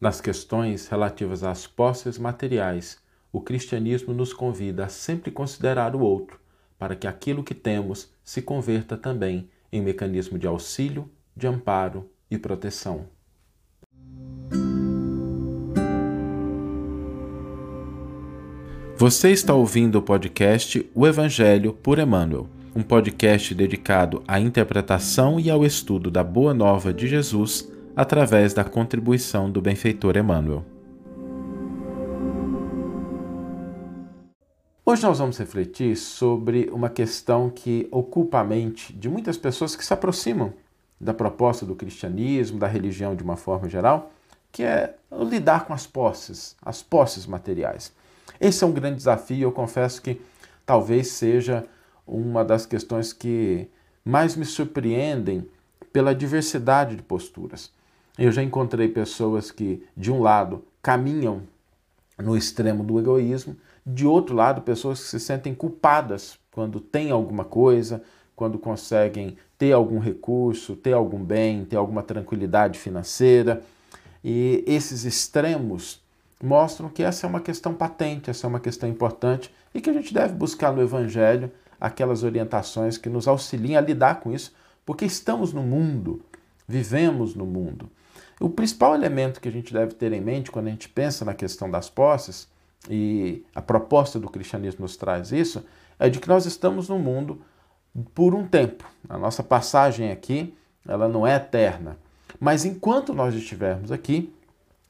Nas questões relativas às posses materiais, o cristianismo nos convida a sempre considerar o outro, para que aquilo que temos se converta também em mecanismo de auxílio, de amparo e proteção. Você está ouvindo o podcast O Evangelho por Emmanuel, um podcast dedicado à interpretação e ao estudo da Boa Nova de Jesus através da contribuição do benfeitor Emmanuel. Hoje nós vamos refletir sobre uma questão que ocupa a mente de muitas pessoas que se aproximam da proposta do cristianismo, da religião de uma forma geral, que é lidar com as posses, as posses materiais. Esse é um grande desafio, eu confesso que talvez seja uma das questões que mais me surpreendem pela diversidade de posturas. Eu já encontrei pessoas que, de um lado, caminham no extremo do egoísmo, de outro lado, pessoas que se sentem culpadas quando têm alguma coisa, quando conseguem ter algum recurso, ter algum bem, ter alguma tranquilidade financeira. E esses extremos mostram que essa é uma questão patente, essa é uma questão importante e que a gente deve buscar no Evangelho aquelas orientações que nos auxiliem a lidar com isso, porque estamos no mundo, vivemos no mundo. O principal elemento que a gente deve ter em mente quando a gente pensa na questão das posses, e a proposta do cristianismo nos traz isso, é de que nós estamos no mundo por um tempo. A nossa passagem aqui, ela não é eterna. Mas enquanto nós estivermos aqui,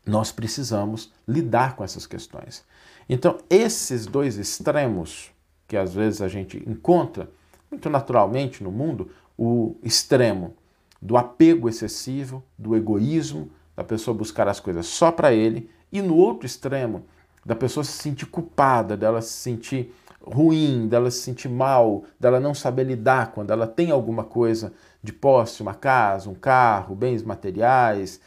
nós precisamos lidar com essas questões. Então, esses dois extremos que às vezes a gente encontra muito naturalmente no mundo, o extremo do apego excessivo, do egoísmo, da pessoa buscar as coisas só para ele, e no outro extremo, da pessoa se sentir culpada, dela se sentir ruim, dela se sentir mal, dela não saber lidar quando ela tem alguma coisa de posse, uma casa, um carro, bens materiais,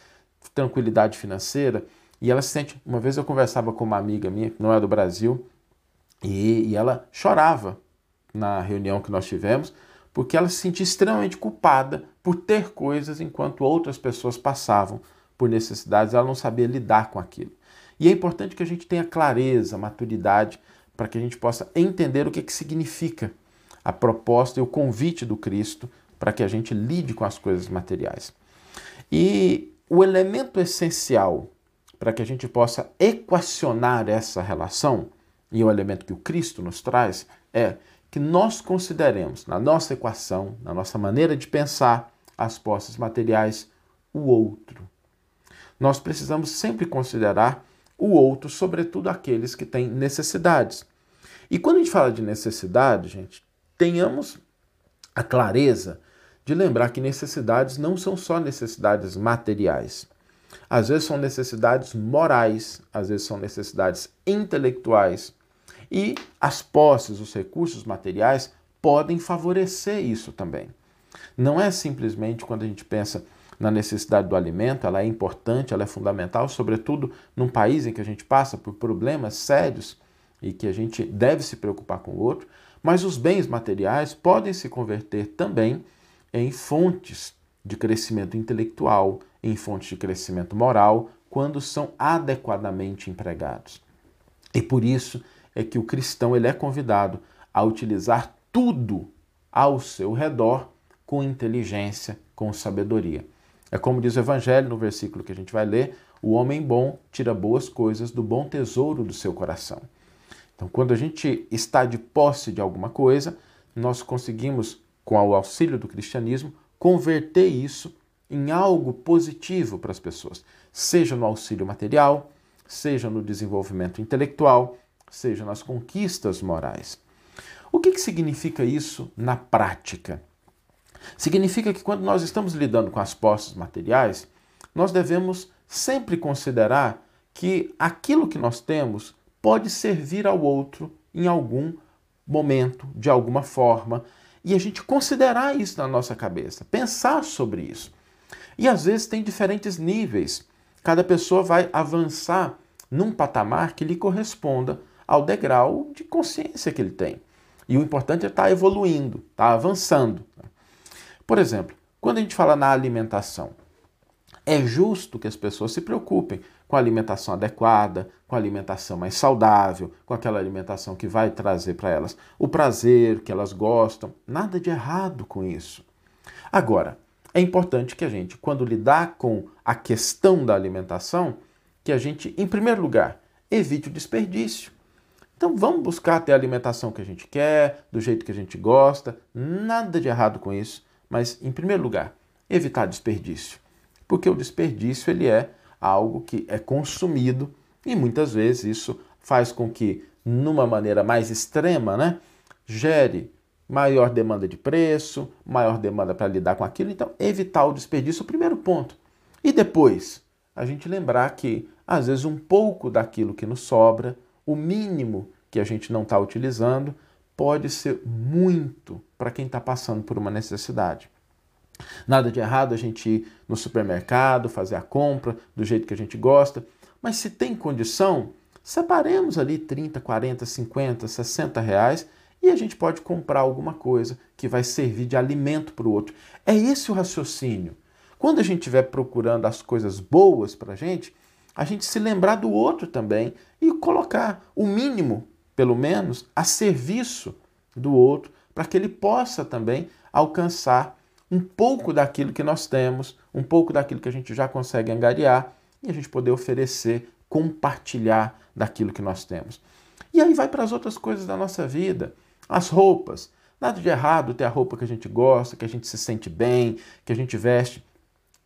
tranquilidade financeira, e ela se sente. Uma vez eu conversava com uma amiga minha, que não é do Brasil, e, e ela chorava na reunião que nós tivemos, porque ela se sentia extremamente culpada por ter coisas enquanto outras pessoas passavam por necessidades, ela não sabia lidar com aquilo. E é importante que a gente tenha clareza, maturidade, para que a gente possa entender o que, que significa a proposta e o convite do Cristo para que a gente lide com as coisas materiais. E o elemento essencial para que a gente possa equacionar essa relação, e é o elemento que o Cristo nos traz, é que nós consideremos na nossa equação, na nossa maneira de pensar as posses materiais, o outro. Nós precisamos sempre considerar o outro, sobretudo aqueles que têm necessidades. E quando a gente fala de necessidade, gente, tenhamos a clareza de lembrar que necessidades não são só necessidades materiais. Às vezes são necessidades morais, às vezes são necessidades intelectuais, e as posses, os recursos materiais podem favorecer isso também. Não é simplesmente quando a gente pensa na necessidade do alimento, ela é importante, ela é fundamental, sobretudo num país em que a gente passa por problemas sérios e que a gente deve se preocupar com o outro, mas os bens materiais podem se converter também em fontes de crescimento intelectual, em fontes de crescimento moral, quando são adequadamente empregados. E por isso é que o cristão ele é convidado a utilizar tudo ao seu redor com inteligência, com sabedoria. É como diz o Evangelho no versículo que a gente vai ler: o homem bom tira boas coisas do bom tesouro do seu coração. Então, quando a gente está de posse de alguma coisa, nós conseguimos, com o auxílio do cristianismo, converter isso em algo positivo para as pessoas, seja no auxílio material, seja no desenvolvimento intelectual, seja nas conquistas morais. O que, que significa isso na prática? Significa que quando nós estamos lidando com as posses materiais, nós devemos sempre considerar que aquilo que nós temos pode servir ao outro em algum momento, de alguma forma, e a gente considerar isso na nossa cabeça, pensar sobre isso. E às vezes tem diferentes níveis. Cada pessoa vai avançar num patamar que lhe corresponda ao degrau de consciência que ele tem. E o importante é estar tá evoluindo, estar tá avançando. Por exemplo, quando a gente fala na alimentação, É justo que as pessoas se preocupem com a alimentação adequada, com a alimentação mais saudável, com aquela alimentação que vai trazer para elas o prazer que elas gostam. Nada de errado com isso. Agora, é importante que a gente, quando lidar com a questão da alimentação, que a gente, em primeiro lugar, evite o desperdício. Então vamos buscar ter a alimentação que a gente quer, do jeito que a gente gosta, nada de errado com isso, mas em primeiro lugar, evitar desperdício. Porque o desperdício ele é algo que é consumido e muitas vezes isso faz com que, numa maneira mais extrema, né, gere maior demanda de preço, maior demanda para lidar com aquilo. Então, evitar o desperdício é o primeiro ponto. E depois, a gente lembrar que, às vezes, um pouco daquilo que nos sobra, o mínimo que a gente não está utilizando pode ser muito para quem está passando por uma necessidade. Nada de errado a gente ir no supermercado, fazer a compra do jeito que a gente gosta, mas se tem condição, separemos ali 30, 40, 50, 60 reais e a gente pode comprar alguma coisa que vai servir de alimento para o outro. É esse o raciocínio. Quando a gente estiver procurando as coisas boas para a gente, a gente se lembrar do outro também e colocar o mínimo, pelo menos, a serviço do outro, para que ele possa também alcançar um pouco daquilo que nós temos, um pouco daquilo que a gente já consegue angariar e a gente poder oferecer, compartilhar daquilo que nós temos. E aí vai para as outras coisas da nossa vida, as roupas. Nada de errado ter a roupa que a gente gosta, que a gente se sente bem, que a gente veste,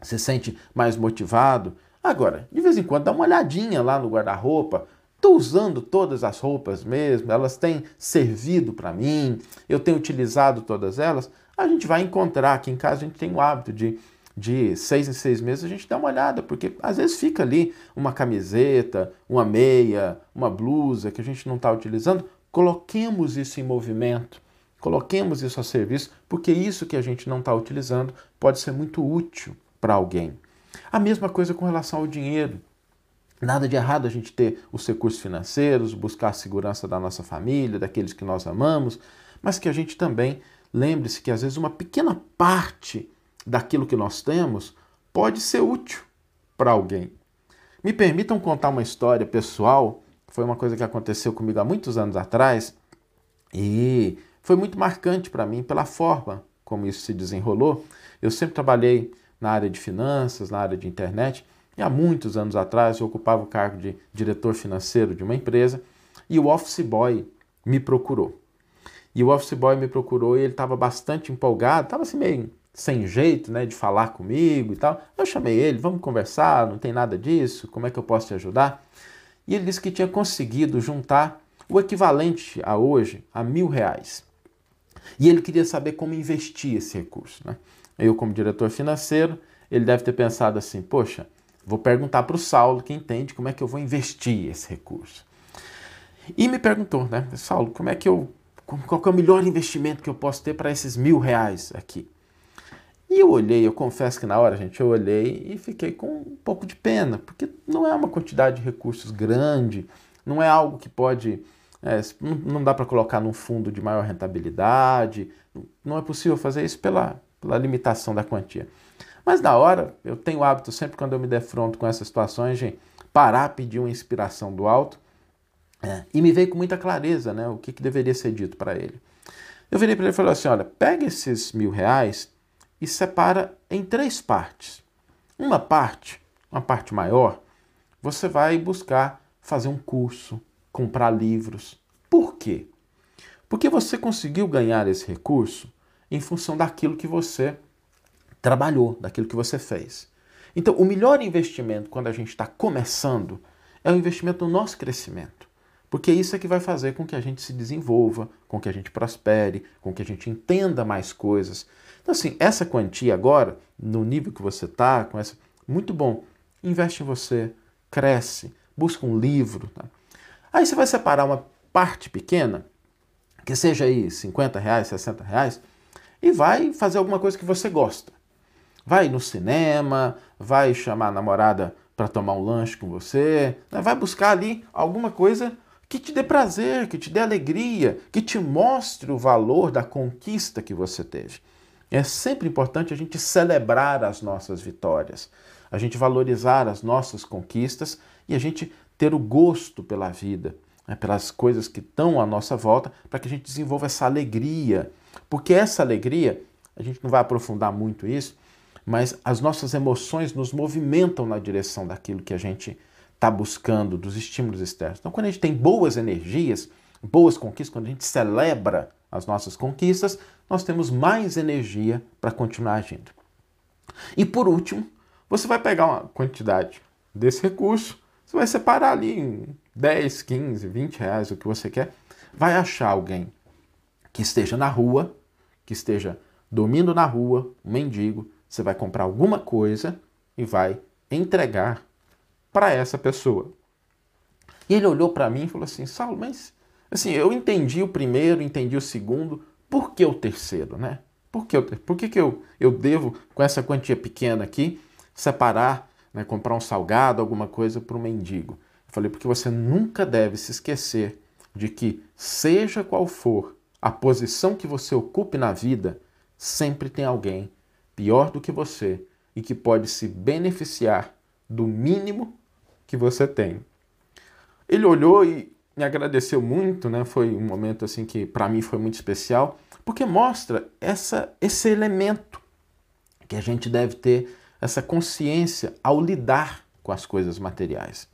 se sente mais motivado. Agora, de vez em quando, dá uma olhadinha lá no guarda-roupa. Estou usando todas as roupas mesmo, elas têm servido para mim, eu tenho utilizado todas elas. A gente vai encontrar aqui em casa, a gente tem o hábito de, de seis em seis meses, a gente dá uma olhada, porque às vezes fica ali uma camiseta, uma meia, uma blusa que a gente não está utilizando. Coloquemos isso em movimento, coloquemos isso a serviço, porque isso que a gente não está utilizando pode ser muito útil para alguém. A mesma coisa com relação ao dinheiro. Nada de errado a gente ter os recursos financeiros, buscar a segurança da nossa família, daqueles que nós amamos, mas que a gente também lembre-se que às vezes uma pequena parte daquilo que nós temos pode ser útil para alguém. Me permitam contar uma história pessoal, foi uma coisa que aconteceu comigo há muitos anos atrás e foi muito marcante para mim pela forma como isso se desenrolou. Eu sempre trabalhei na área de finanças, na área de internet. E há muitos anos atrás eu ocupava o cargo de diretor financeiro de uma empresa e o office boy me procurou. E o office boy me procurou e ele estava bastante empolgado, estava assim meio sem jeito, né, de falar comigo e tal. Eu chamei ele, vamos conversar, não tem nada disso, como é que eu posso te ajudar? E ele disse que tinha conseguido juntar o equivalente a hoje a mil reais. E ele queria saber como investir esse recurso, né? eu como diretor financeiro, ele deve ter pensado assim, poxa, vou perguntar para o Saulo que entende como é que eu vou investir esse recurso. E me perguntou, né, Saulo, como é que eu, qual é o melhor investimento que eu posso ter para esses mil reais aqui? E eu olhei, eu confesso que na hora, gente, eu olhei e fiquei com um pouco de pena, porque não é uma quantidade de recursos grande, não é algo que pode, é, não dá para colocar num fundo de maior rentabilidade, não é possível fazer isso pela, pela limitação da quantia. Mas na hora, eu tenho o hábito, sempre quando eu me defronto com essas situações, de parar, pedir uma inspiração do alto. É, e me veio com muita clareza né, o que, que deveria ser dito para ele. Eu virei para ele e falei assim: olha, pega esses mil reais e separa em três partes. Uma parte, uma parte maior, você vai buscar fazer um curso, comprar livros. Por quê? Porque você conseguiu ganhar esse recurso em função daquilo que você trabalhou, daquilo que você fez. Então, o melhor investimento quando a gente está começando é o investimento no nosso crescimento. Porque isso é que vai fazer com que a gente se desenvolva, com que a gente prospere, com que a gente entenda mais coisas. Então, assim, essa quantia agora, no nível que você está, com essa. Muito bom. Investe em você, cresce, busca um livro. Tá? Aí você vai separar uma parte pequena, que seja aí 50 reais, 60 reais, e vai fazer alguma coisa que você gosta. Vai no cinema, vai chamar a namorada para tomar um lanche com você, né? vai buscar ali alguma coisa que te dê prazer, que te dê alegria, que te mostre o valor da conquista que você teve. É sempre importante a gente celebrar as nossas vitórias, a gente valorizar as nossas conquistas e a gente ter o gosto pela vida, né, pelas coisas que estão à nossa volta, para que a gente desenvolva essa alegria. Porque essa alegria, a gente não vai aprofundar muito isso, mas as nossas emoções nos movimentam na direção daquilo que a gente está buscando, dos estímulos externos. Então, quando a gente tem boas energias, boas conquistas, quando a gente celebra as nossas conquistas, nós temos mais energia para continuar agindo. E por último, você vai pegar uma quantidade desse recurso, você vai separar ali em 10, 15, 20 reais, o que você quer, vai achar alguém que esteja na rua, que esteja dormindo na rua, um mendigo, você vai comprar alguma coisa e vai entregar para essa pessoa. E ele olhou para mim e falou assim: Saulo, mas assim, eu entendi o primeiro, entendi o segundo, por que o terceiro, né? Por que, eu, por que, que eu, eu devo, com essa quantia pequena aqui, separar, né, comprar um salgado, alguma coisa para o mendigo? Eu falei, porque você nunca deve se esquecer de que, seja qual for a posição que você ocupe na vida, sempre tem alguém pior do que você e que pode se beneficiar do mínimo que você tem. Ele olhou e me agradeceu muito, né? Foi um momento assim que para mim foi muito especial, porque mostra essa esse elemento que a gente deve ter essa consciência ao lidar com as coisas materiais.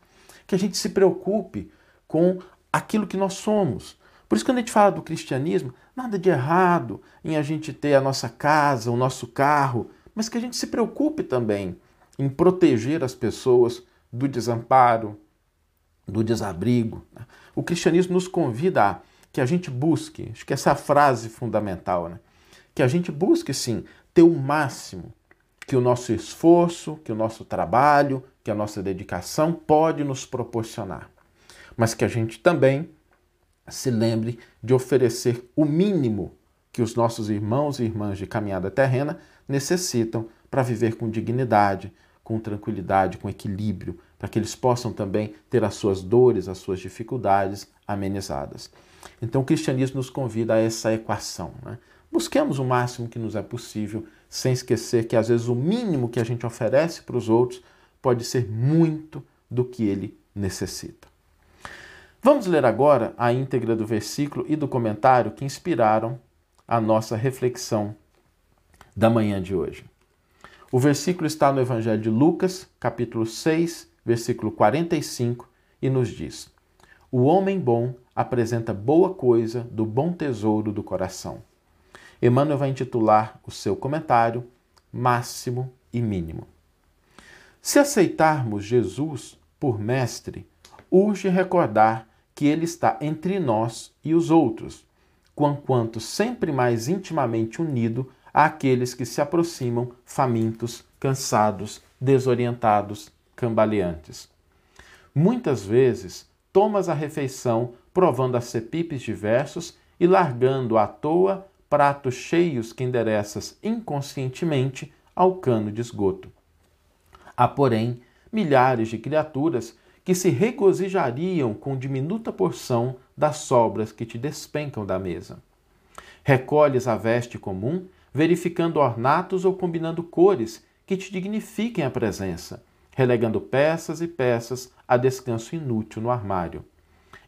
Que a gente se preocupe com aquilo que nós somos. Por isso, quando a gente fala do cristianismo, nada de errado em a gente ter a nossa casa, o nosso carro, mas que a gente se preocupe também em proteger as pessoas do desamparo, do desabrigo. Né? O cristianismo nos convida a que a gente busque, acho que essa é a frase fundamental, né? que a gente busque sim ter o máximo que o nosso esforço, que o nosso trabalho, que a nossa dedicação pode nos proporcionar, mas que a gente também se lembre de oferecer o mínimo que os nossos irmãos e irmãs de caminhada terrena necessitam para viver com dignidade, com tranquilidade, com equilíbrio, para que eles possam também ter as suas dores, as suas dificuldades amenizadas. Então o cristianismo nos convida a essa equação. Né? Busquemos o máximo que nos é possível, sem esquecer que às vezes o mínimo que a gente oferece para os outros pode ser muito do que ele necessita. Vamos ler agora a íntegra do versículo e do comentário que inspiraram a nossa reflexão da manhã de hoje. O versículo está no Evangelho de Lucas, capítulo 6, versículo 45, e nos diz: O homem bom apresenta boa coisa do bom tesouro do coração. Emmanuel vai intitular o seu comentário Máximo e Mínimo. Se aceitarmos Jesus por mestre, urge recordar que ele está entre nós e os outros, quanto sempre mais intimamente unido àqueles que se aproximam famintos, cansados, desorientados, cambaleantes. Muitas vezes tomas a refeição provando acepipes diversos e largando à toa pratos cheios que endereças inconscientemente ao cano de esgoto. Há, porém, milhares de criaturas que se regozijariam com diminuta porção das sobras que te despencam da mesa. Recolhes a veste comum verificando ornatos ou combinando cores que te dignifiquem a presença, relegando peças e peças a descanso inútil no armário.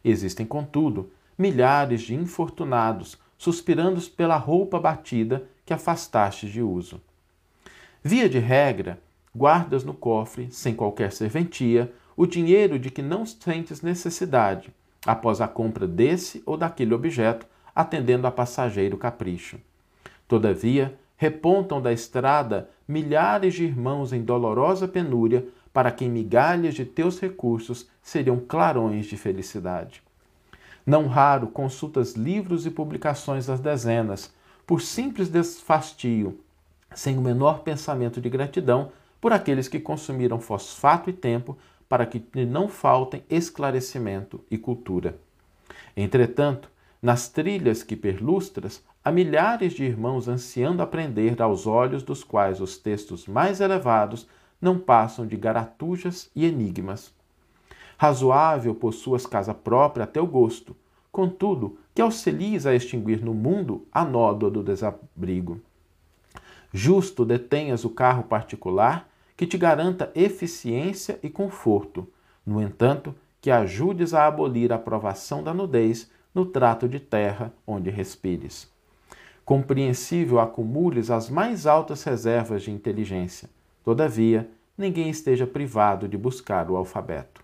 Existem, contudo, milhares de infortunados suspirando pela roupa batida que afastaste de uso. Via de regra, guardas no cofre, sem qualquer serventia, o dinheiro de que não sentes necessidade, após a compra desse ou daquele objeto, atendendo a passageiro capricho. Todavia, repontam da estrada milhares de irmãos em dolorosa penúria, para quem migalhas de teus recursos seriam clarões de felicidade. Não raro consultas livros e publicações das dezenas, por simples desfastio, sem o menor pensamento de gratidão por aqueles que consumiram fosfato e tempo para que não faltem esclarecimento e cultura. Entretanto, nas trilhas que perlustras, há milhares de irmãos ansiando aprender aos olhos dos quais os textos mais elevados não passam de garatujas e enigmas. Razoável possuas casa própria a teu gosto, contudo, que auxilies a extinguir no mundo a nódoa do desabrigo. Justo detenhas o carro particular que te garanta eficiência e conforto, no entanto, que ajudes a abolir a provação da nudez no trato de terra onde respires. Compreensível acumules as mais altas reservas de inteligência, todavia, ninguém esteja privado de buscar o alfabeto.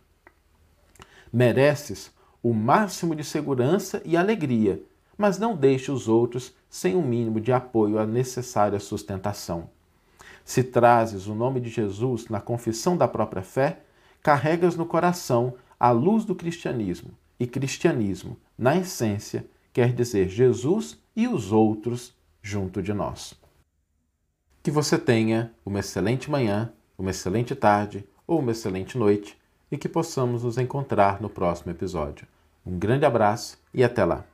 Mereces o máximo de segurança e alegria, mas não deixe os outros sem o um mínimo de apoio à necessária sustentação. Se trazes o nome de Jesus na confissão da própria fé, carregas no coração a luz do cristianismo, e cristianismo, na essência, quer dizer Jesus e os outros junto de nós. Que você tenha uma excelente manhã, uma excelente tarde ou uma excelente noite e que possamos nos encontrar no próximo episódio. Um grande abraço e até lá!